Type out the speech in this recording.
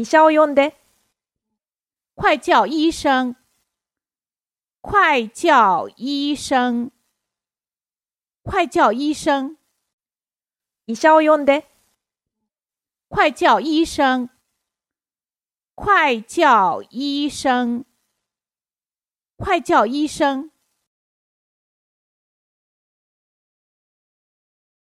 医者を呼ん。快叫医生！快叫医生！快叫医生！医者を呼ん。快叫医生！快叫医生！快叫医生！